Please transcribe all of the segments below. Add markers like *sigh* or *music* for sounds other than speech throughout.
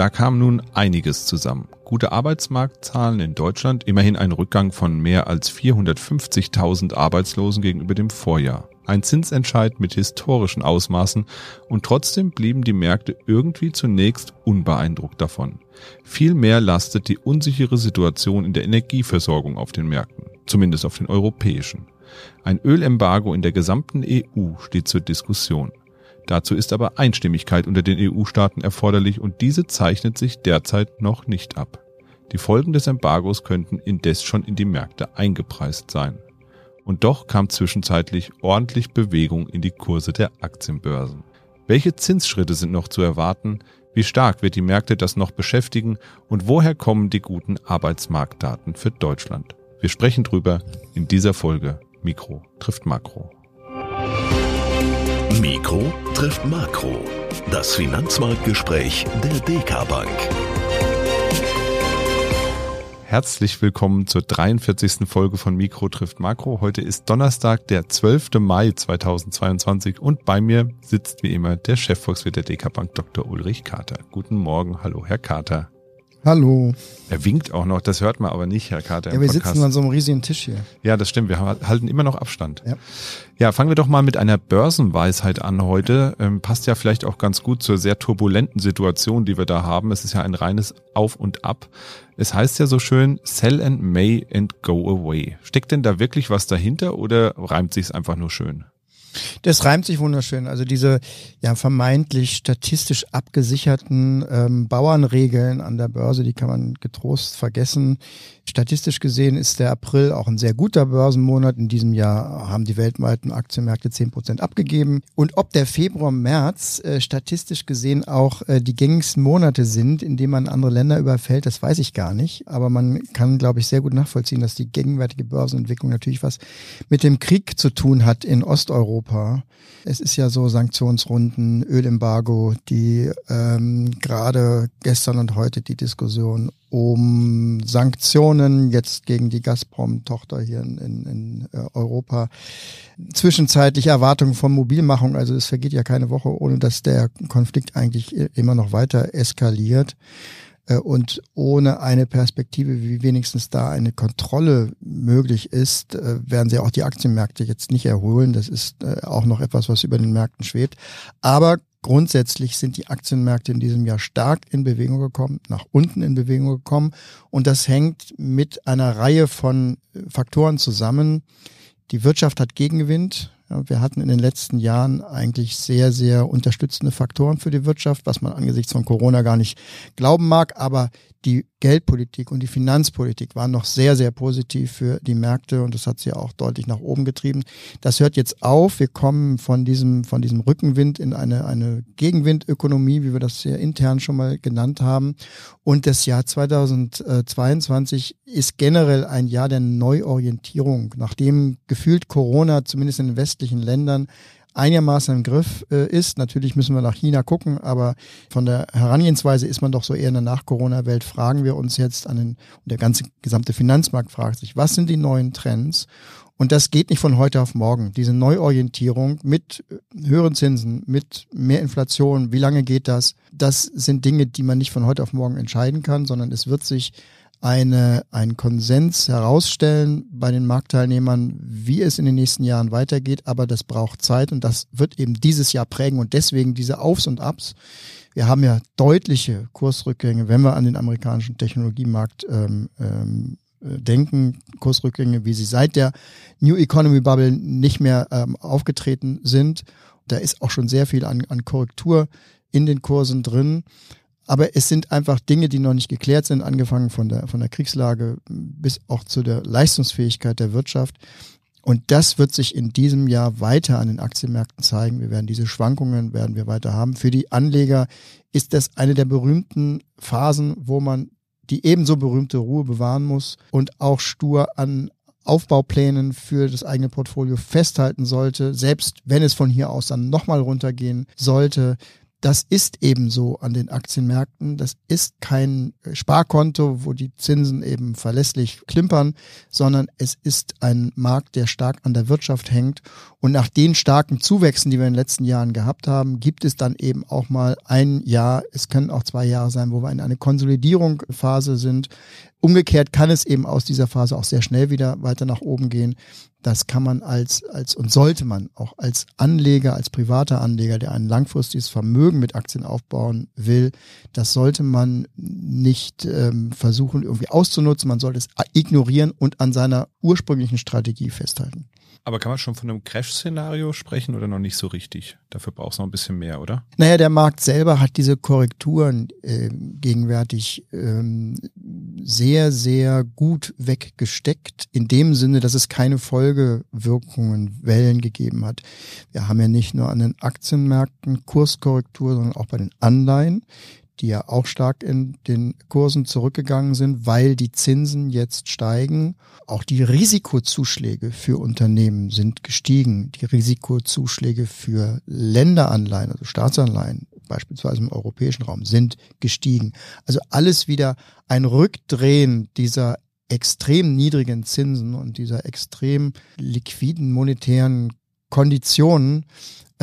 Da kam nun einiges zusammen. Gute Arbeitsmarktzahlen in Deutschland, immerhin ein Rückgang von mehr als 450.000 Arbeitslosen gegenüber dem Vorjahr. Ein Zinsentscheid mit historischen Ausmaßen und trotzdem blieben die Märkte irgendwie zunächst unbeeindruckt davon. Vielmehr lastet die unsichere Situation in der Energieversorgung auf den Märkten, zumindest auf den europäischen. Ein Ölembargo in der gesamten EU steht zur Diskussion. Dazu ist aber Einstimmigkeit unter den EU-Staaten erforderlich und diese zeichnet sich derzeit noch nicht ab. Die Folgen des Embargos könnten indes schon in die Märkte eingepreist sein. Und doch kam zwischenzeitlich ordentlich Bewegung in die Kurse der Aktienbörsen. Welche Zinsschritte sind noch zu erwarten? Wie stark wird die Märkte das noch beschäftigen? Und woher kommen die guten Arbeitsmarktdaten für Deutschland? Wir sprechen drüber in dieser Folge Mikro trifft Makro. Mikro trifft Makro. Das Finanzmarktgespräch der DK Bank. Herzlich willkommen zur 43. Folge von Mikro trifft Makro. Heute ist Donnerstag, der 12. Mai 2022 und bei mir sitzt wie immer der Chefvolkswirt der DK Bank, Dr. Ulrich Kater. Guten Morgen. Hallo, Herr Kater. Hallo. Er winkt auch noch, das hört man aber nicht, Herr Kater. Ja, wir Podcast. sitzen an so einem riesigen Tisch hier. Ja, das stimmt, wir halten immer noch Abstand. Ja, ja fangen wir doch mal mit einer Börsenweisheit an heute. Ähm, passt ja vielleicht auch ganz gut zur sehr turbulenten Situation, die wir da haben. Es ist ja ein reines Auf und Ab. Es heißt ja so schön, sell and may and go away. Steckt denn da wirklich was dahinter oder reimt sich's einfach nur schön? Das reimt sich wunderschön. Also diese ja vermeintlich statistisch abgesicherten ähm, Bauernregeln an der Börse, die kann man getrost vergessen. Statistisch gesehen ist der April auch ein sehr guter Börsenmonat. In diesem Jahr haben die weltweiten Aktienmärkte zehn Prozent abgegeben. Und ob der Februar, März äh, statistisch gesehen auch äh, die gängigsten Monate sind, in denen man andere Länder überfällt, das weiß ich gar nicht. Aber man kann, glaube ich, sehr gut nachvollziehen, dass die gegenwärtige Börsenentwicklung natürlich was mit dem Krieg zu tun hat in Osteuropa. Es ist ja so Sanktionsrunden, Ölembargo, die ähm, gerade gestern und heute die Diskussion um Sanktionen jetzt gegen die Gazprom-Tochter hier in, in, in äh, Europa. Zwischenzeitlich Erwartungen von Mobilmachung, also es vergeht ja keine Woche, ohne dass der Konflikt eigentlich immer noch weiter eskaliert und ohne eine Perspektive, wie wenigstens da eine Kontrolle möglich ist, äh, werden sie auch die Aktienmärkte jetzt nicht erholen. Das ist auch noch etwas, was über den Märkten schwebt. Aber Grundsätzlich sind die Aktienmärkte in diesem Jahr stark in Bewegung gekommen, nach unten in Bewegung gekommen. Und das hängt mit einer Reihe von Faktoren zusammen. Die Wirtschaft hat Gegengewinnt. Wir hatten in den letzten Jahren eigentlich sehr, sehr unterstützende Faktoren für die Wirtschaft, was man angesichts von Corona gar nicht glauben mag. Aber die Geldpolitik und die Finanzpolitik waren noch sehr, sehr positiv für die Märkte und das hat sie auch deutlich nach oben getrieben. Das hört jetzt auf. Wir kommen von diesem, von diesem Rückenwind in eine, eine Gegenwindökonomie, wie wir das ja intern schon mal genannt haben. Und das Jahr 2022 ist generell ein Jahr der Neuorientierung, nachdem gefühlt Corona zumindest in den westlichen Ländern einigermaßen im Griff äh, ist. Natürlich müssen wir nach China gucken, aber von der Herangehensweise ist man doch so eher in der Nach-Corona-Welt. Fragen wir uns jetzt an den, und der ganze gesamte Finanzmarkt fragt sich, was sind die neuen Trends? Und das geht nicht von heute auf morgen. Diese Neuorientierung mit äh, höheren Zinsen, mit mehr Inflation, wie lange geht das? Das sind Dinge, die man nicht von heute auf morgen entscheiden kann, sondern es wird sich eine, einen Konsens herausstellen bei den Marktteilnehmern, wie es in den nächsten Jahren weitergeht. Aber das braucht Zeit und das wird eben dieses Jahr prägen und deswegen diese Aufs und Abs. Wir haben ja deutliche Kursrückgänge, wenn wir an den amerikanischen Technologiemarkt ähm, ähm, denken, Kursrückgänge, wie sie seit der New Economy Bubble nicht mehr ähm, aufgetreten sind. Da ist auch schon sehr viel an, an Korrektur in den Kursen drin. Aber es sind einfach Dinge, die noch nicht geklärt sind, angefangen von der, von der Kriegslage bis auch zu der Leistungsfähigkeit der Wirtschaft. Und das wird sich in diesem Jahr weiter an den Aktienmärkten zeigen. Wir werden diese Schwankungen werden wir weiter haben. Für die Anleger ist das eine der berühmten Phasen, wo man die ebenso berühmte Ruhe bewahren muss und auch stur an Aufbauplänen für das eigene Portfolio festhalten sollte, selbst wenn es von hier aus dann nochmal runtergehen sollte das ist eben so an den Aktienmärkten. Das ist kein Sparkonto, wo die Zinsen eben verlässlich klimpern, sondern es ist ein Markt, der stark an der Wirtschaft hängt. Und nach den starken Zuwächsen, die wir in den letzten Jahren gehabt haben, gibt es dann eben auch mal ein Jahr, es können auch zwei Jahre sein, wo wir in eine Konsolidierungsphase sind. Umgekehrt kann es eben aus dieser Phase auch sehr schnell wieder weiter nach oben gehen. Das kann man als, als und sollte man auch als Anleger, als privater Anleger, der ein langfristiges Vermögen mit Aktien aufbauen will, das sollte man nicht ähm, versuchen irgendwie auszunutzen. Man sollte es ignorieren und an seiner ursprünglichen Strategie festhalten. Aber kann man schon von einem Crash-Szenario sprechen oder noch nicht so richtig? Dafür braucht es noch ein bisschen mehr, oder? Naja, der Markt selber hat diese Korrekturen äh, gegenwärtig ähm, sehr, sehr gut weggesteckt, in dem Sinne, dass es keine Folgewirkungen, Wellen gegeben hat. Wir haben ja nicht nur an den Aktienmärkten Kurskorrektur, sondern auch bei den Anleihen die ja auch stark in den Kursen zurückgegangen sind, weil die Zinsen jetzt steigen. Auch die Risikozuschläge für Unternehmen sind gestiegen. Die Risikozuschläge für Länderanleihen, also Staatsanleihen, beispielsweise im europäischen Raum, sind gestiegen. Also alles wieder ein Rückdrehen dieser extrem niedrigen Zinsen und dieser extrem liquiden monetären Konditionen,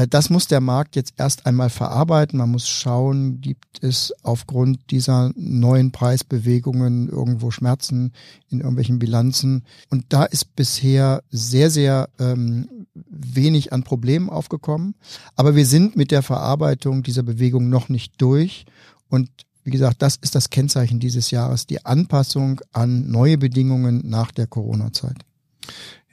das muss der Markt jetzt erst einmal verarbeiten. Man muss schauen, gibt es aufgrund dieser neuen Preisbewegungen irgendwo Schmerzen in irgendwelchen Bilanzen. Und da ist bisher sehr, sehr ähm, wenig an Problemen aufgekommen. Aber wir sind mit der Verarbeitung dieser Bewegung noch nicht durch. Und wie gesagt, das ist das Kennzeichen dieses Jahres, die Anpassung an neue Bedingungen nach der Corona-Zeit.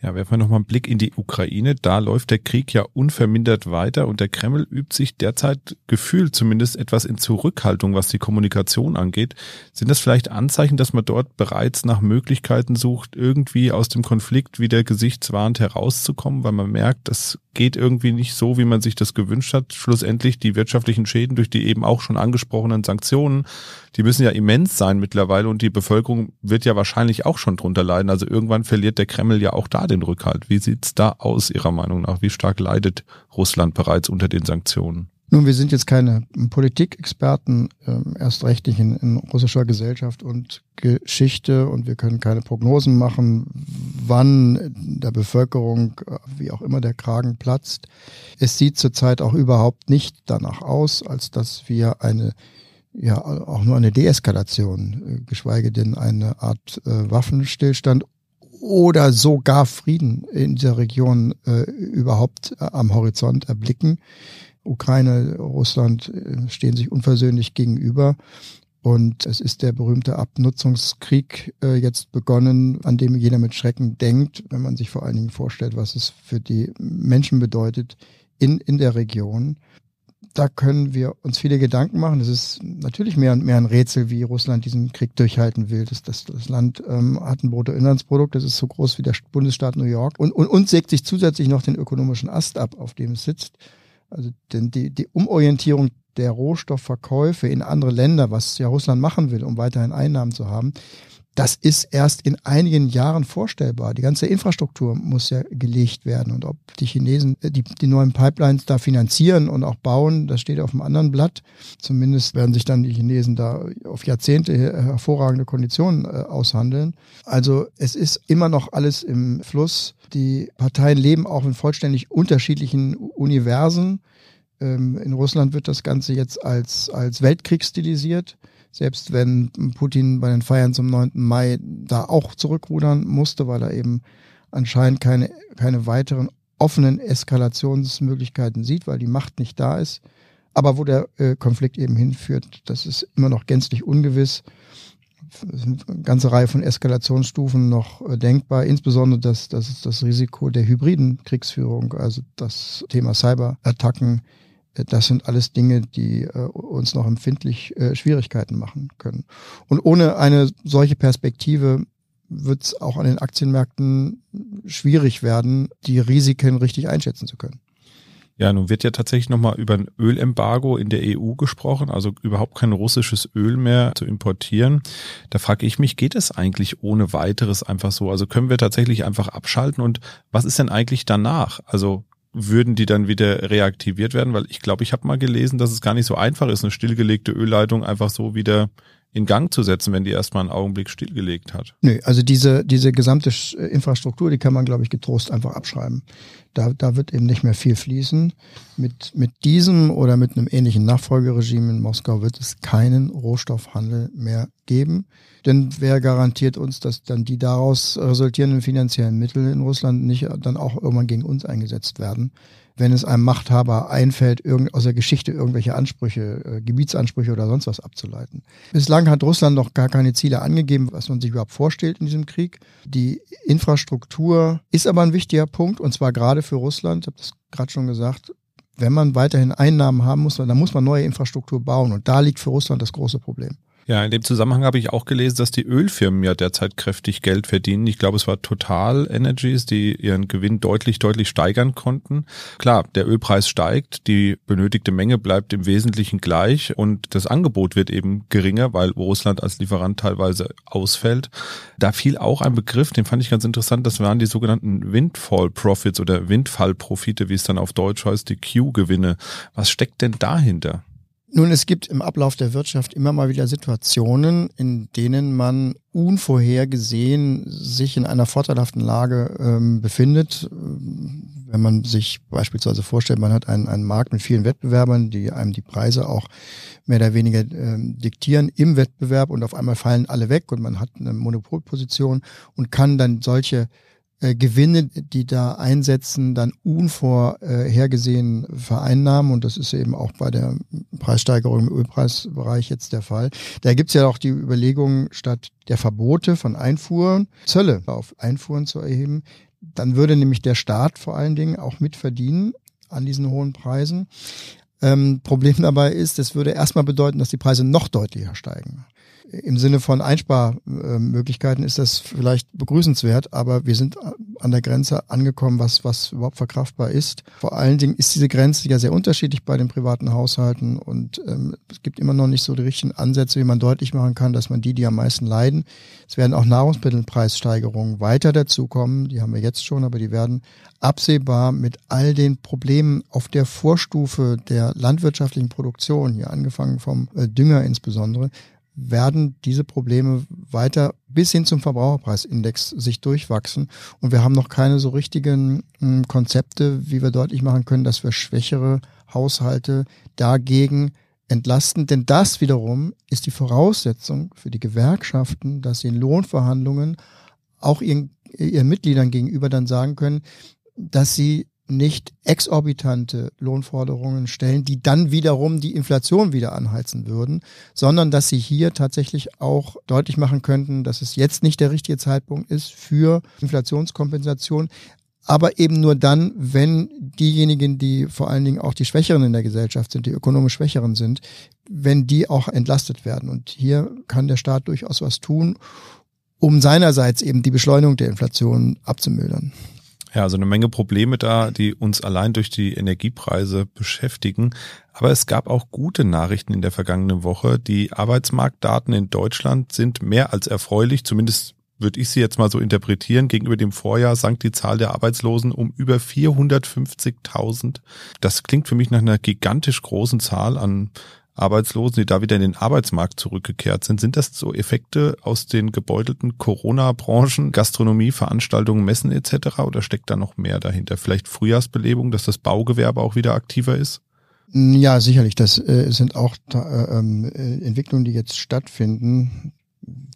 Ja, werfen wir nochmal einen Blick in die Ukraine. Da läuft der Krieg ja unvermindert weiter und der Kreml übt sich derzeit gefühlt zumindest etwas in Zurückhaltung, was die Kommunikation angeht. Sind das vielleicht Anzeichen, dass man dort bereits nach Möglichkeiten sucht, irgendwie aus dem Konflikt wieder gesichtswahrend herauszukommen, weil man merkt, das geht irgendwie nicht so, wie man sich das gewünscht hat. Schlussendlich die wirtschaftlichen Schäden durch die eben auch schon angesprochenen Sanktionen, die müssen ja immens sein mittlerweile und die Bevölkerung wird ja wahrscheinlich auch schon drunter leiden. Also irgendwann verliert der Kreml ja auch da Rückhalt. Wie sieht's da aus Ihrer Meinung nach? Wie stark leidet Russland bereits unter den Sanktionen? Nun, wir sind jetzt keine Politikexperten, äh, erst recht nicht in, in, russischer Gesellschaft und Geschichte und wir können keine Prognosen machen, wann der Bevölkerung, äh, wie auch immer, der Kragen platzt. Es sieht zurzeit auch überhaupt nicht danach aus, als dass wir eine ja auch nur eine Deeskalation, äh, geschweige denn eine Art äh, Waffenstillstand oder sogar Frieden in dieser Region äh, überhaupt äh, am Horizont erblicken. Ukraine, Russland äh, stehen sich unversöhnlich gegenüber. Und es ist der berühmte Abnutzungskrieg äh, jetzt begonnen, an dem jeder mit Schrecken denkt, wenn man sich vor allen Dingen vorstellt, was es für die Menschen bedeutet in, in der Region. Da können wir uns viele Gedanken machen. Es ist natürlich mehr und mehr ein Rätsel, wie Russland diesen Krieg durchhalten will. Das, das, das Land ähm, hat ein Bruttoinlandsprodukt, das ist so groß wie der Bundesstaat New York und, und, und sägt sich zusätzlich noch den ökonomischen Ast ab, auf dem es sitzt. Also denn die, die Umorientierung der Rohstoffverkäufe in andere Länder, was ja Russland machen will, um weiterhin Einnahmen zu haben, das ist erst in einigen Jahren vorstellbar. Die ganze Infrastruktur muss ja gelegt werden. Und ob die Chinesen äh, die, die neuen Pipelines da finanzieren und auch bauen, das steht auf einem anderen Blatt. Zumindest werden sich dann die Chinesen da auf Jahrzehnte hervorragende Konditionen äh, aushandeln. Also es ist immer noch alles im Fluss. Die Parteien leben auch in vollständig unterschiedlichen Universen. Ähm, in Russland wird das Ganze jetzt als, als Weltkrieg stilisiert selbst wenn Putin bei den Feiern zum 9. Mai da auch zurückrudern musste, weil er eben anscheinend keine, keine weiteren offenen Eskalationsmöglichkeiten sieht, weil die Macht nicht da ist. Aber wo der äh, Konflikt eben hinführt, das ist immer noch gänzlich ungewiss. Es sind eine ganze Reihe von Eskalationsstufen noch äh, denkbar, insbesondere das, das das Risiko der hybriden Kriegsführung, also das Thema Cyberattacken, das sind alles Dinge, die äh, uns noch empfindlich äh, Schwierigkeiten machen können. Und ohne eine solche Perspektive wird es auch an den Aktienmärkten schwierig werden, die Risiken richtig einschätzen zu können. Ja, nun wird ja tatsächlich nochmal über ein Ölembargo in der EU gesprochen, also überhaupt kein russisches Öl mehr zu importieren. Da frage ich mich, geht es eigentlich ohne weiteres einfach so? Also können wir tatsächlich einfach abschalten und was ist denn eigentlich danach? Also würden die dann wieder reaktiviert werden? Weil ich glaube, ich habe mal gelesen, dass es gar nicht so einfach ist, eine stillgelegte Ölleitung einfach so wieder in Gang zu setzen, wenn die erstmal einen Augenblick stillgelegt hat. Nö, also diese, diese gesamte Infrastruktur, die kann man, glaube ich, getrost einfach abschreiben. Da, da wird eben nicht mehr viel fließen. Mit, mit diesem oder mit einem ähnlichen Nachfolgeregime in Moskau wird es keinen Rohstoffhandel mehr geben. Denn wer garantiert uns, dass dann die daraus resultierenden finanziellen Mittel in Russland nicht dann auch irgendwann gegen uns eingesetzt werden? Wenn es einem Machthaber einfällt, aus der Geschichte irgendwelche Ansprüche, äh, Gebietsansprüche oder sonst was abzuleiten. Bislang hat Russland noch gar keine Ziele angegeben, was man sich überhaupt vorstellt in diesem Krieg. Die Infrastruktur ist aber ein wichtiger Punkt und zwar gerade für Russland. Ich habe das gerade schon gesagt. Wenn man weiterhin Einnahmen haben muss, dann muss man neue Infrastruktur bauen und da liegt für Russland das große Problem. Ja, in dem Zusammenhang habe ich auch gelesen, dass die Ölfirmen ja derzeit kräftig Geld verdienen. Ich glaube, es war Total Energies, die ihren Gewinn deutlich, deutlich steigern konnten. Klar, der Ölpreis steigt, die benötigte Menge bleibt im Wesentlichen gleich und das Angebot wird eben geringer, weil Russland als Lieferant teilweise ausfällt. Da fiel auch ein Begriff, den fand ich ganz interessant, das waren die sogenannten Windfall Profits oder Windfallprofite, wie es dann auf Deutsch heißt, die Q-Gewinne. Was steckt denn dahinter? Nun, es gibt im Ablauf der Wirtschaft immer mal wieder Situationen, in denen man unvorhergesehen sich in einer vorteilhaften Lage ähm, befindet. Wenn man sich beispielsweise vorstellt, man hat einen, einen Markt mit vielen Wettbewerbern, die einem die Preise auch mehr oder weniger ähm, diktieren im Wettbewerb und auf einmal fallen alle weg und man hat eine Monopolposition und kann dann solche äh, Gewinne, die da einsetzen, dann unvorhergesehen vereinnahmen. Und das ist eben auch bei der Preissteigerung im Ölpreisbereich jetzt der Fall. Da gibt's ja auch die Überlegung, statt der Verbote von Einfuhren, Zölle auf Einfuhren zu erheben. Dann würde nämlich der Staat vor allen Dingen auch mitverdienen an diesen hohen Preisen. Ähm, Problem dabei ist, es würde erstmal bedeuten, dass die Preise noch deutlicher steigen im Sinne von Einsparmöglichkeiten ist das vielleicht begrüßenswert, aber wir sind an der Grenze angekommen, was, was überhaupt verkraftbar ist. Vor allen Dingen ist diese Grenze ja sehr unterschiedlich bei den privaten Haushalten und ähm, es gibt immer noch nicht so die richtigen Ansätze, wie man deutlich machen kann, dass man die, die am meisten leiden, es werden auch Nahrungsmittelpreissteigerungen weiter dazukommen, die haben wir jetzt schon, aber die werden absehbar mit all den Problemen auf der Vorstufe der landwirtschaftlichen Produktion, hier angefangen vom äh, Dünger insbesondere, werden diese Probleme weiter bis hin zum Verbraucherpreisindex sich durchwachsen. Und wir haben noch keine so richtigen äh, Konzepte, wie wir deutlich machen können, dass wir schwächere Haushalte dagegen entlasten. Denn das wiederum ist die Voraussetzung für die Gewerkschaften, dass sie in Lohnverhandlungen auch ihren, ihren Mitgliedern gegenüber dann sagen können, dass sie nicht exorbitante Lohnforderungen stellen, die dann wiederum die Inflation wieder anheizen würden, sondern dass sie hier tatsächlich auch deutlich machen könnten, dass es jetzt nicht der richtige Zeitpunkt ist für Inflationskompensation, aber eben nur dann, wenn diejenigen, die vor allen Dingen auch die Schwächeren in der Gesellschaft sind, die ökonomisch Schwächeren sind, wenn die auch entlastet werden. Und hier kann der Staat durchaus was tun, um seinerseits eben die Beschleunigung der Inflation abzumildern. Ja, also eine Menge Probleme da, die uns allein durch die Energiepreise beschäftigen. Aber es gab auch gute Nachrichten in der vergangenen Woche. Die Arbeitsmarktdaten in Deutschland sind mehr als erfreulich, zumindest würde ich sie jetzt mal so interpretieren. Gegenüber dem Vorjahr sank die Zahl der Arbeitslosen um über 450.000. Das klingt für mich nach einer gigantisch großen Zahl an Arbeitslosen, die da wieder in den Arbeitsmarkt zurückgekehrt sind. Sind das so Effekte aus den gebeutelten Corona-Branchen, Gastronomie, Veranstaltungen, Messen etc. oder steckt da noch mehr dahinter? Vielleicht Frühjahrsbelebung, dass das Baugewerbe auch wieder aktiver ist? Ja, sicherlich. Das äh, sind auch äh, äh, Entwicklungen, die jetzt stattfinden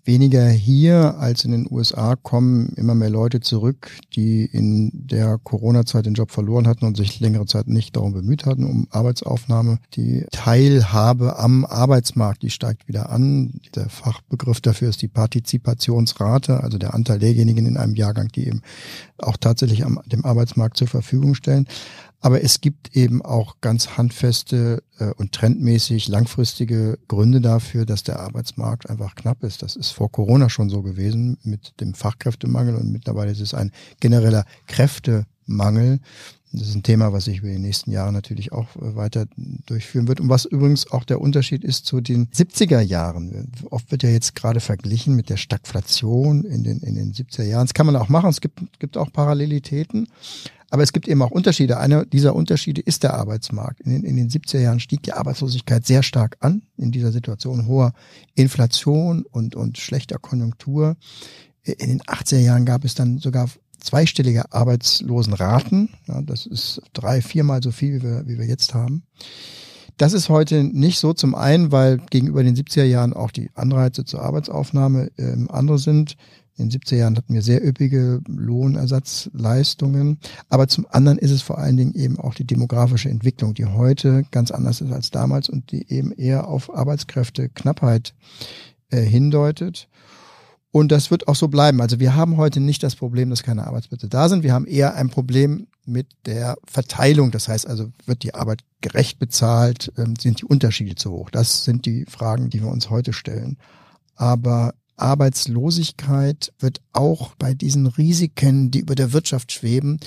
weniger hier als in den USA kommen immer mehr Leute zurück, die in der Corona-Zeit den Job verloren hatten und sich längere Zeit nicht darum bemüht hatten, um Arbeitsaufnahme. Die Teilhabe am Arbeitsmarkt, die steigt wieder an. Der Fachbegriff dafür ist die Partizipationsrate, also der Anteil derjenigen in einem Jahrgang, die eben auch tatsächlich am, dem Arbeitsmarkt zur Verfügung stellen. Aber es gibt eben auch ganz handfeste äh, und trendmäßig langfristige Gründe dafür, dass der Arbeitsmarkt einfach knapp ist. Das ist vor Corona schon so gewesen mit dem Fachkräftemangel und mittlerweile ist es ein genereller Kräftemangel. Das ist ein Thema, was sich über die nächsten Jahre natürlich auch äh, weiter durchführen wird und was übrigens auch der Unterschied ist zu den 70er Jahren. Oft wird ja jetzt gerade verglichen mit der Stagflation in den, in den 70er Jahren. Das kann man auch machen. Es gibt, gibt auch Parallelitäten. Aber es gibt eben auch Unterschiede. Einer dieser Unterschiede ist der Arbeitsmarkt. In den, in den 70er Jahren stieg die Arbeitslosigkeit sehr stark an in dieser Situation hoher Inflation und, und schlechter Konjunktur. In den 80er Jahren gab es dann sogar zweistellige Arbeitslosenraten. Ja, das ist drei, viermal so viel, wie wir, wie wir jetzt haben. Das ist heute nicht so zum einen, weil gegenüber den 70er Jahren auch die Anreize zur Arbeitsaufnahme ähm, andere sind. In den 70er Jahren hatten wir sehr üppige Lohnersatzleistungen. Aber zum anderen ist es vor allen Dingen eben auch die demografische Entwicklung, die heute ganz anders ist als damals und die eben eher auf Arbeitskräfteknappheit äh, hindeutet. Und das wird auch so bleiben. Also wir haben heute nicht das Problem, dass keine Arbeitsplätze da sind. Wir haben eher ein Problem mit der Verteilung. Das heißt also, wird die Arbeit gerecht bezahlt? Ähm, sind die Unterschiede zu hoch? Das sind die Fragen, die wir uns heute stellen. Aber Arbeitslosigkeit wird auch bei diesen Risiken, die über der Wirtschaft schweben,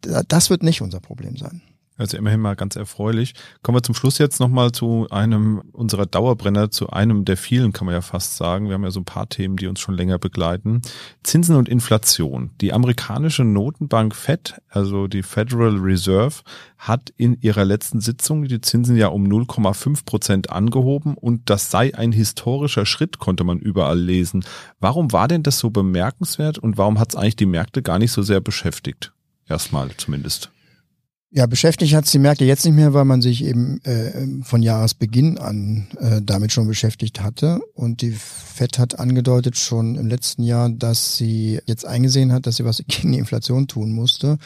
das wird nicht unser Problem sein. Also immerhin mal ganz erfreulich. Kommen wir zum Schluss jetzt nochmal zu einem unserer Dauerbrenner, zu einem der vielen, kann man ja fast sagen. Wir haben ja so ein paar Themen, die uns schon länger begleiten. Zinsen und Inflation. Die amerikanische Notenbank Fed, also die Federal Reserve, hat in ihrer letzten Sitzung die Zinsen ja um 0,5 Prozent angehoben und das sei ein historischer Schritt, konnte man überall lesen. Warum war denn das so bemerkenswert und warum hat es eigentlich die Märkte gar nicht so sehr beschäftigt? Erstmal zumindest. Ja, beschäftigt hat es die Märkte jetzt nicht mehr, weil man sich eben äh, von Jahresbeginn an äh, damit schon beschäftigt hatte. Und die FED hat angedeutet schon im letzten Jahr, dass sie jetzt eingesehen hat, dass sie was gegen die Inflation tun musste.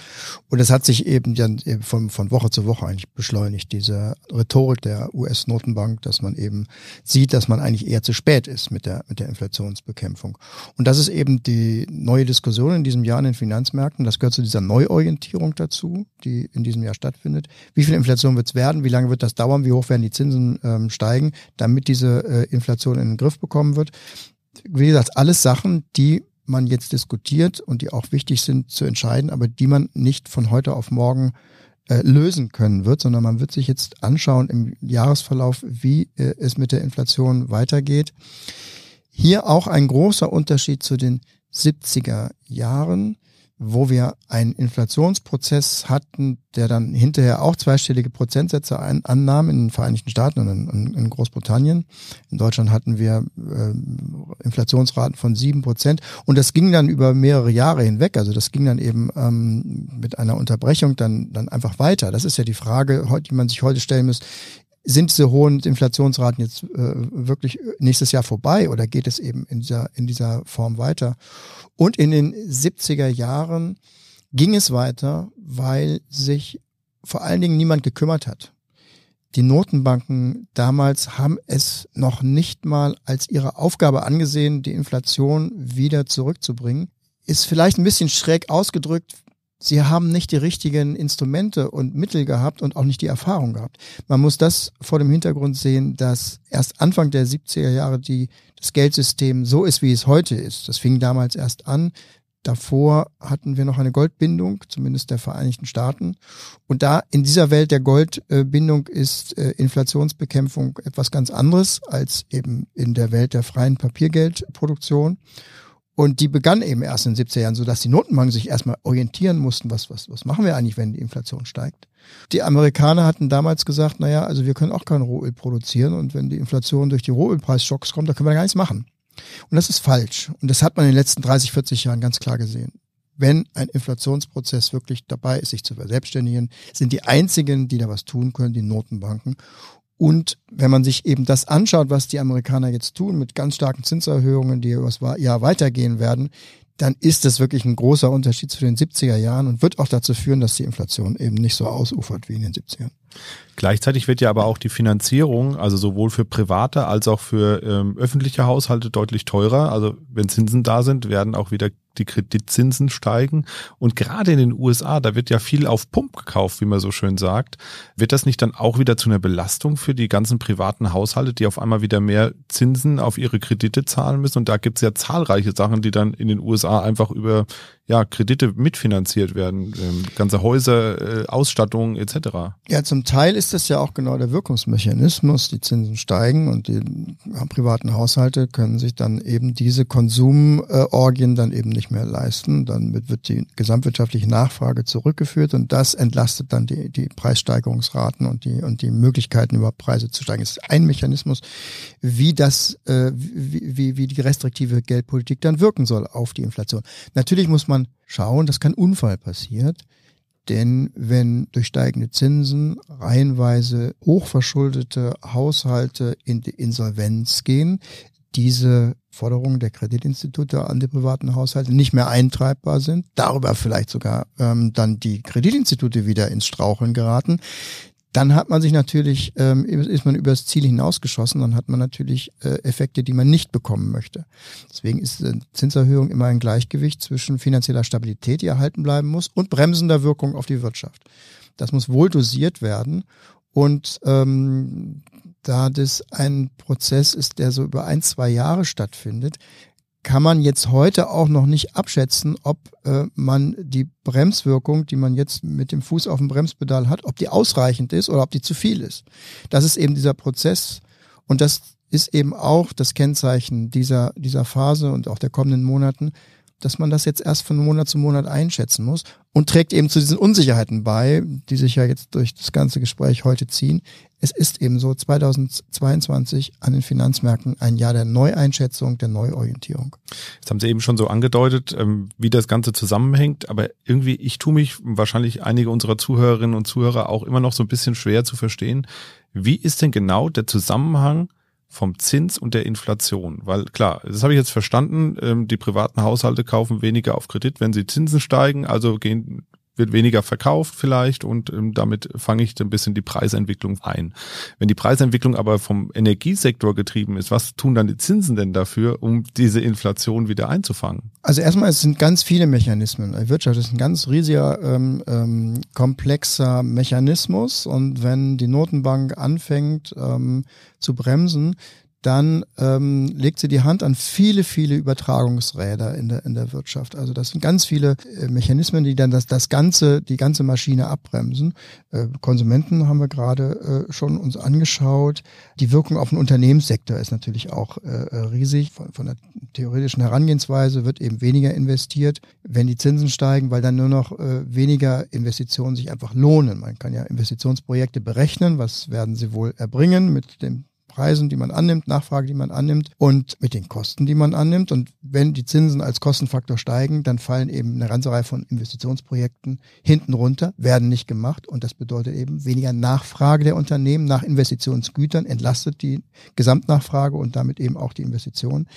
Und es hat sich eben dann von, von Woche zu Woche eigentlich beschleunigt, diese Rhetorik der US-Notenbank, dass man eben sieht, dass man eigentlich eher zu spät ist mit der, mit der Inflationsbekämpfung. Und das ist eben die neue Diskussion in diesem Jahr in den Finanzmärkten. Das gehört zu dieser Neuorientierung dazu, die in diesem Jahr stattfindet. Wie viel Inflation wird es werden? Wie lange wird das dauern? Wie hoch werden die Zinsen ähm, steigen, damit diese äh, Inflation in den Griff bekommen wird? Wie gesagt, alles Sachen, die man jetzt diskutiert und die auch wichtig sind zu entscheiden, aber die man nicht von heute auf morgen äh, lösen können wird, sondern man wird sich jetzt anschauen im Jahresverlauf, wie äh, es mit der Inflation weitergeht. Hier auch ein großer Unterschied zu den 70er Jahren wo wir einen Inflationsprozess hatten, der dann hinterher auch zweistellige Prozentsätze ein, annahm in den Vereinigten Staaten und in, in, Großbritannien. In Deutschland hatten wir äh, Inflationsraten von sieben Prozent und das ging dann über mehrere Jahre hinweg. Also das ging dann eben ähm, mit einer Unterbrechung dann, dann einfach weiter. Das ist ja die Frage, die man sich heute stellen muss sind diese hohen Inflationsraten jetzt äh, wirklich nächstes Jahr vorbei oder geht es eben in dieser, in dieser Form weiter? Und in den 70er Jahren ging es weiter, weil sich vor allen Dingen niemand gekümmert hat. Die Notenbanken damals haben es noch nicht mal als ihre Aufgabe angesehen, die Inflation wieder zurückzubringen. Ist vielleicht ein bisschen schräg ausgedrückt, sie haben nicht die richtigen Instrumente und Mittel gehabt und auch nicht die Erfahrung gehabt. Man muss das vor dem Hintergrund sehen, dass erst Anfang der 70er Jahre die, das Geldsystem so ist, wie es heute ist. Das fing damals erst an. Davor hatten wir noch eine Goldbindung, zumindest der Vereinigten Staaten. Und da in dieser Welt der Goldbindung ist äh, Inflationsbekämpfung etwas ganz anderes als eben in der Welt der freien Papiergeldproduktion. Und die begann eben erst in den 70er Jahren, sodass die Notenbanken sich erstmal orientieren mussten, was, was, was machen wir eigentlich, wenn die Inflation steigt. Die Amerikaner hatten damals gesagt, naja, also wir können auch kein Rohöl produzieren und wenn die Inflation durch die Rohölpreisschocks kommt, dann können wir gar nichts machen. Und das ist falsch. Und das hat man in den letzten 30, 40 Jahren ganz klar gesehen. Wenn ein Inflationsprozess wirklich dabei ist, sich zu verselbstständigen, sind die einzigen, die da was tun können, die Notenbanken. Und wenn man sich eben das anschaut, was die Amerikaner jetzt tun mit ganz starken Zinserhöhungen, die übers Jahr weitergehen werden, dann ist das wirklich ein großer Unterschied zu den 70er Jahren und wird auch dazu führen, dass die Inflation eben nicht so ausufert wie in den 70ern. Gleichzeitig wird ja aber auch die Finanzierung, also sowohl für private als auch für ähm, öffentliche Haushalte deutlich teurer. Also wenn Zinsen da sind, werden auch wieder die Kreditzinsen steigen. Und gerade in den USA, da wird ja viel auf Pump gekauft, wie man so schön sagt. Wird das nicht dann auch wieder zu einer Belastung für die ganzen privaten Haushalte, die auf einmal wieder mehr Zinsen auf ihre Kredite zahlen müssen? Und da gibt's ja zahlreiche Sachen, die dann in den USA einfach über ja, Kredite mitfinanziert werden, ähm, ganze Häuser, äh, Ausstattung etc. Ja, zum Teil ist das ja auch genau der Wirkungsmechanismus. Die Zinsen steigen und die ja, privaten Haushalte können sich dann eben diese Konsumorgien dann eben nicht mehr leisten. Dann wird, die gesamtwirtschaftliche Nachfrage zurückgeführt und das entlastet dann die, die Preissteigerungsraten und die, und die Möglichkeiten, über Preise zu steigen. Es ist ein Mechanismus, wie das, äh, wie, wie, wie die restriktive Geldpolitik dann wirken soll auf die Inflation. Natürlich muss man schauen, dass kein Unfall passiert. Denn wenn durch steigende Zinsen reihenweise hochverschuldete Haushalte in die Insolvenz gehen, diese Forderungen der Kreditinstitute an die privaten Haushalte nicht mehr eintreibbar sind, darüber vielleicht sogar ähm, dann die Kreditinstitute wieder ins Straucheln geraten, dann hat man sich natürlich, ähm, ist man übers Ziel hinausgeschossen, dann hat man natürlich äh, Effekte, die man nicht bekommen möchte. Deswegen ist äh, Zinserhöhung immer ein Gleichgewicht zwischen finanzieller Stabilität, die erhalten bleiben muss, und bremsender Wirkung auf die Wirtschaft. Das muss wohl dosiert werden. Und ähm, da das ein Prozess ist, der so über ein, zwei Jahre stattfindet, kann man jetzt heute auch noch nicht abschätzen, ob äh, man die Bremswirkung, die man jetzt mit dem Fuß auf dem Bremspedal hat, ob die ausreichend ist oder ob die zu viel ist. Das ist eben dieser Prozess und das ist eben auch das Kennzeichen dieser, dieser Phase und auch der kommenden Monaten, dass man das jetzt erst von Monat zu Monat einschätzen muss und trägt eben zu diesen Unsicherheiten bei, die sich ja jetzt durch das ganze Gespräch heute ziehen. Es ist eben so 2022 an den Finanzmärkten ein Jahr der Neueinschätzung, der Neuorientierung. Das haben Sie eben schon so angedeutet, ähm, wie das Ganze zusammenhängt, aber irgendwie, ich tue mich wahrscheinlich einige unserer Zuhörerinnen und Zuhörer auch immer noch so ein bisschen schwer zu verstehen. Wie ist denn genau der Zusammenhang vom Zins und der Inflation. Weil klar, das habe ich jetzt verstanden, ähm, die privaten Haushalte kaufen weniger auf Kredit, wenn sie Zinsen steigen, also gehen wird weniger verkauft vielleicht und ähm, damit fange ich ein bisschen die Preisentwicklung ein. Wenn die Preisentwicklung aber vom Energiesektor getrieben ist, was tun dann die Zinsen denn dafür, um diese Inflation wieder einzufangen? Also erstmal, es sind ganz viele Mechanismen. Die Wirtschaft ist ein ganz riesiger, ähm, ähm, komplexer Mechanismus und wenn die Notenbank anfängt ähm, zu bremsen, dann ähm, legt sie die Hand an viele, viele Übertragungsräder in der, in der Wirtschaft. Also das sind ganz viele äh, Mechanismen, die dann das, das ganze, die ganze Maschine abbremsen. Äh, Konsumenten haben wir gerade äh, schon uns angeschaut. Die Wirkung auf den Unternehmenssektor ist natürlich auch äh, äh, riesig. Von, von der theoretischen Herangehensweise wird eben weniger investiert, wenn die Zinsen steigen, weil dann nur noch äh, weniger Investitionen sich einfach lohnen. Man kann ja Investitionsprojekte berechnen, was werden sie wohl erbringen mit dem Preisen, die man annimmt, Nachfrage, die man annimmt und mit den Kosten, die man annimmt. Und wenn die Zinsen als Kostenfaktor steigen, dann fallen eben eine ganze Reihe von Investitionsprojekten hinten runter, werden nicht gemacht. Und das bedeutet eben weniger Nachfrage der Unternehmen nach Investitionsgütern, entlastet die Gesamtnachfrage und damit eben auch die Investitionen.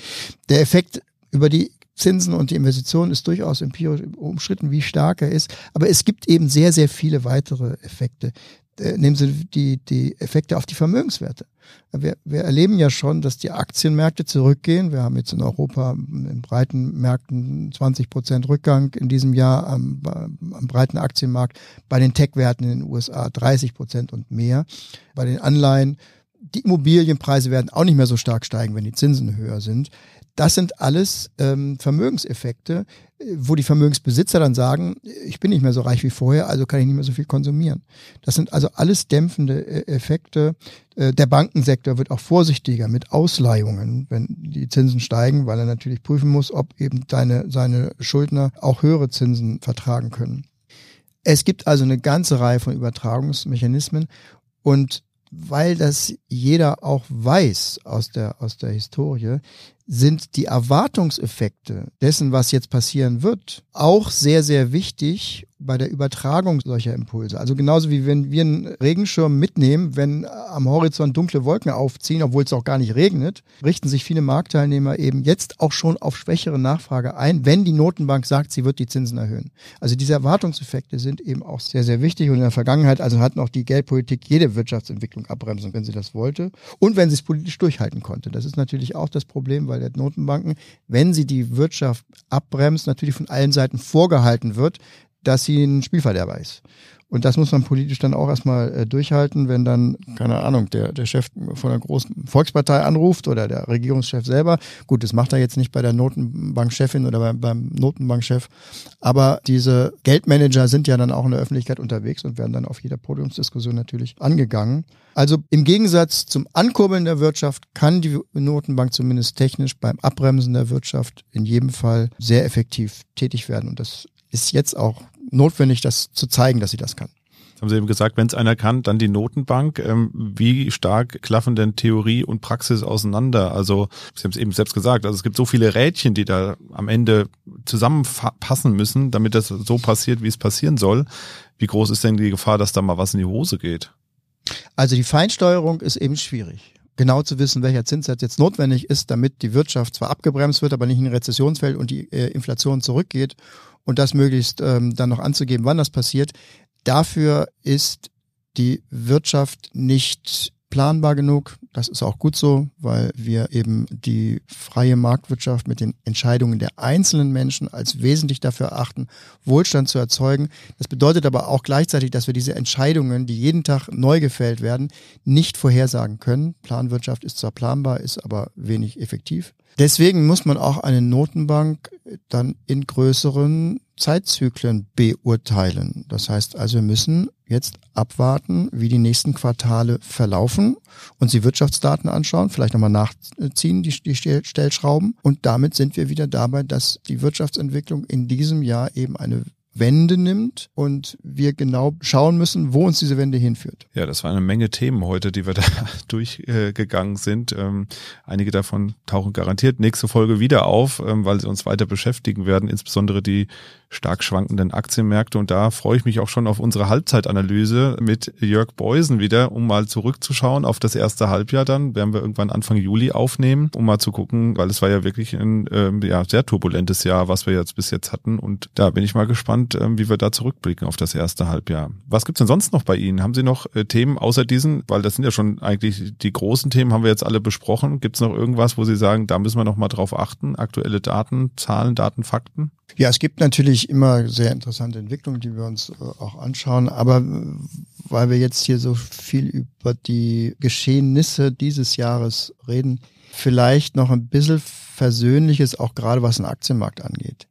Der Effekt über die Zinsen und die Investitionen ist durchaus empirisch umstritten, wie stark er ist. Aber es gibt eben sehr, sehr viele weitere Effekte. Äh, nehmen Sie die, die Effekte auf die Vermögenswerte. Wir, wir erleben ja schon, dass die Aktienmärkte zurückgehen. Wir haben jetzt in Europa in breiten Märkten 20 Prozent Rückgang in diesem Jahr am, am breiten Aktienmarkt. Bei den Tech-Werten in den USA 30 Prozent und mehr. Bei den Anleihen die Immobilienpreise werden auch nicht mehr so stark steigen, wenn die Zinsen höher sind. Das sind alles ähm, Vermögenseffekte, wo die Vermögensbesitzer dann sagen, ich bin nicht mehr so reich wie vorher, also kann ich nicht mehr so viel konsumieren. Das sind also alles dämpfende äh, Effekte. Äh, der Bankensektor wird auch vorsichtiger mit Ausleihungen, wenn die Zinsen steigen, weil er natürlich prüfen muss, ob eben deine, seine Schuldner auch höhere Zinsen vertragen können. Es gibt also eine ganze Reihe von Übertragungsmechanismen und weil das jeder auch weiß aus der, aus der Historie, sind die Erwartungseffekte dessen, was jetzt passieren wird, auch sehr, sehr wichtig bei der Übertragung solcher Impulse. Also genauso wie wenn wir einen Regenschirm mitnehmen, wenn am Horizont dunkle Wolken aufziehen, obwohl es auch gar nicht regnet, richten sich viele Marktteilnehmer eben jetzt auch schon auf schwächere Nachfrage ein, wenn die Notenbank sagt, sie wird die Zinsen erhöhen. Also diese Erwartungseffekte sind eben auch sehr, sehr wichtig und in der Vergangenheit also hat noch die Geldpolitik jede Wirtschaftsentwicklung abbremsen, wenn sie das wollte und wenn sie es politisch durchhalten konnte. Das ist natürlich auch das Problem, weil der Notenbanken, wenn sie die Wirtschaft abbremst, natürlich von allen Seiten vorgehalten wird, dass sie ein Spielverderber ist. Und das muss man politisch dann auch erstmal äh, durchhalten, wenn dann, keine Ahnung, der, der Chef von einer großen Volkspartei anruft oder der Regierungschef selber. Gut, das macht er jetzt nicht bei der Notenbankchefin oder beim, beim Notenbankchef. Aber diese Geldmanager sind ja dann auch in der Öffentlichkeit unterwegs und werden dann auf jeder Podiumsdiskussion natürlich angegangen. Also im Gegensatz zum Ankurbeln der Wirtschaft kann die Notenbank zumindest technisch beim Abbremsen der Wirtschaft in jedem Fall sehr effektiv tätig werden. Und das ist jetzt auch notwendig, das zu zeigen, dass sie das kann. Jetzt haben Sie eben gesagt, wenn es einer kann, dann die Notenbank. Ähm, wie stark klaffen denn Theorie und Praxis auseinander? Also Sie haben es eben selbst gesagt, also es gibt so viele Rädchen, die da am Ende zusammenpassen müssen, damit das so passiert, wie es passieren soll. Wie groß ist denn die Gefahr, dass da mal was in die Hose geht? Also die Feinsteuerung ist eben schwierig genau zu wissen, welcher Zinssatz jetzt notwendig ist, damit die Wirtschaft zwar abgebremst wird, aber nicht in Rezession fällt und die äh, Inflation zurückgeht und das möglichst ähm, dann noch anzugeben, wann das passiert. Dafür ist die Wirtschaft nicht planbar genug. Das ist auch gut so, weil wir eben die freie Marktwirtschaft mit den Entscheidungen der einzelnen Menschen als wesentlich dafür erachten, Wohlstand zu erzeugen. Das bedeutet aber auch gleichzeitig, dass wir diese Entscheidungen, die jeden Tag neu gefällt werden, nicht vorhersagen können. Planwirtschaft ist zwar planbar, ist aber wenig effektiv. Deswegen muss man auch eine Notenbank dann in größeren Zeitzyklen beurteilen. Das heißt also, wir müssen jetzt abwarten, wie die nächsten Quartale verlaufen, uns die Wirtschaftsdaten anschauen, vielleicht nochmal nachziehen, die, die Stellschrauben. Und damit sind wir wieder dabei, dass die Wirtschaftsentwicklung in diesem Jahr eben eine Wende nimmt und wir genau schauen müssen, wo uns diese Wende hinführt. Ja, das war eine Menge Themen heute, die wir da *laughs* durchgegangen sind. Ähm, einige davon tauchen garantiert nächste Folge wieder auf, ähm, weil sie uns weiter beschäftigen werden, insbesondere die stark schwankenden Aktienmärkte. Und da freue ich mich auch schon auf unsere Halbzeitanalyse mit Jörg Beusen wieder, um mal zurückzuschauen auf das erste Halbjahr dann. Werden wir irgendwann Anfang Juli aufnehmen, um mal zu gucken, weil es war ja wirklich ein ähm, ja, sehr turbulentes Jahr, was wir jetzt bis jetzt hatten. Und da bin ich mal gespannt, ähm, wie wir da zurückblicken auf das erste Halbjahr. Was gibt's denn sonst noch bei Ihnen? Haben Sie noch äh, Themen außer diesen? Weil das sind ja schon eigentlich die großen Themen, haben wir jetzt alle besprochen. Gibt's noch irgendwas, wo Sie sagen, da müssen wir noch mal drauf achten? Aktuelle Daten, Zahlen, Daten, Fakten? Ja, es gibt natürlich immer sehr interessante Entwicklungen, die wir uns äh, auch anschauen, aber äh, weil wir jetzt hier so viel über die Geschehnisse dieses Jahres reden, vielleicht noch ein bisschen Versöhnliches, auch gerade was den Aktienmarkt angeht.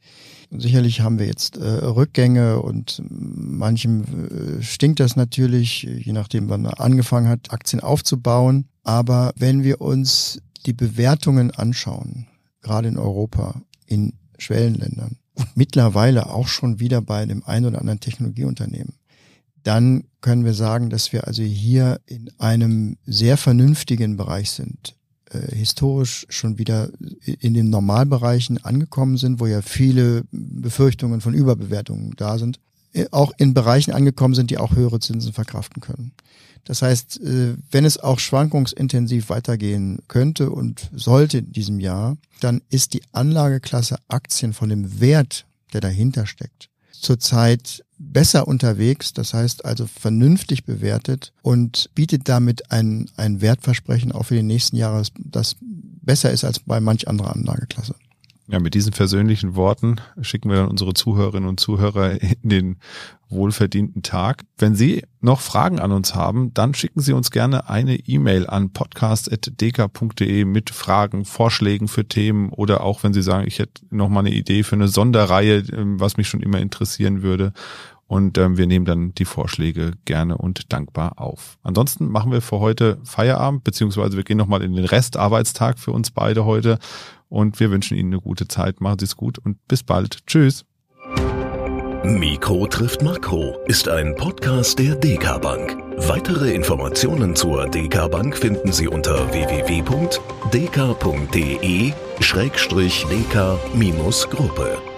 Sicherlich haben wir jetzt äh, Rückgänge und manchem äh, stinkt das natürlich, je nachdem, wann man angefangen hat, Aktien aufzubauen. Aber wenn wir uns die Bewertungen anschauen, gerade in Europa, in Schwellenländern, und mittlerweile auch schon wieder bei dem einen oder anderen Technologieunternehmen, dann können wir sagen, dass wir also hier in einem sehr vernünftigen Bereich sind, äh, historisch schon wieder in den Normalbereichen angekommen sind, wo ja viele Befürchtungen von Überbewertungen da sind, äh, auch in Bereichen angekommen sind, die auch höhere Zinsen verkraften können. Das heißt, äh, wenn es auch schwankungsintensiv weitergehen könnte und sollte in diesem Jahr, dann ist die Anlageklasse Aktien von dem Wert, der dahinter steckt, zurzeit besser unterwegs, das heißt also vernünftig bewertet und bietet damit ein, ein Wertversprechen auch für die nächsten Jahre, das besser ist als bei manch anderer Anlageklasse. Ja, mit diesen versöhnlichen Worten schicken wir dann unsere Zuhörerinnen und Zuhörer in den wohlverdienten Tag. Wenn Sie noch Fragen an uns haben, dann schicken Sie uns gerne eine E-Mail an podcast.dk.de mit Fragen, Vorschlägen für Themen oder auch wenn Sie sagen, ich hätte noch mal eine Idee für eine Sonderreihe, ähm, was mich schon immer interessieren würde. Und ähm, wir nehmen dann die Vorschläge gerne und dankbar auf. Ansonsten machen wir für heute Feierabend, beziehungsweise wir gehen nochmal in den Restarbeitstag für uns beide heute und wir wünschen Ihnen eine gute Zeit. Machen Sie es gut und bis bald. Tschüss. Mikro trifft Makro ist ein Podcast der DK Bank. Weitere Informationen zur DK Bank finden Sie unter www.dk.de-dk-gruppe.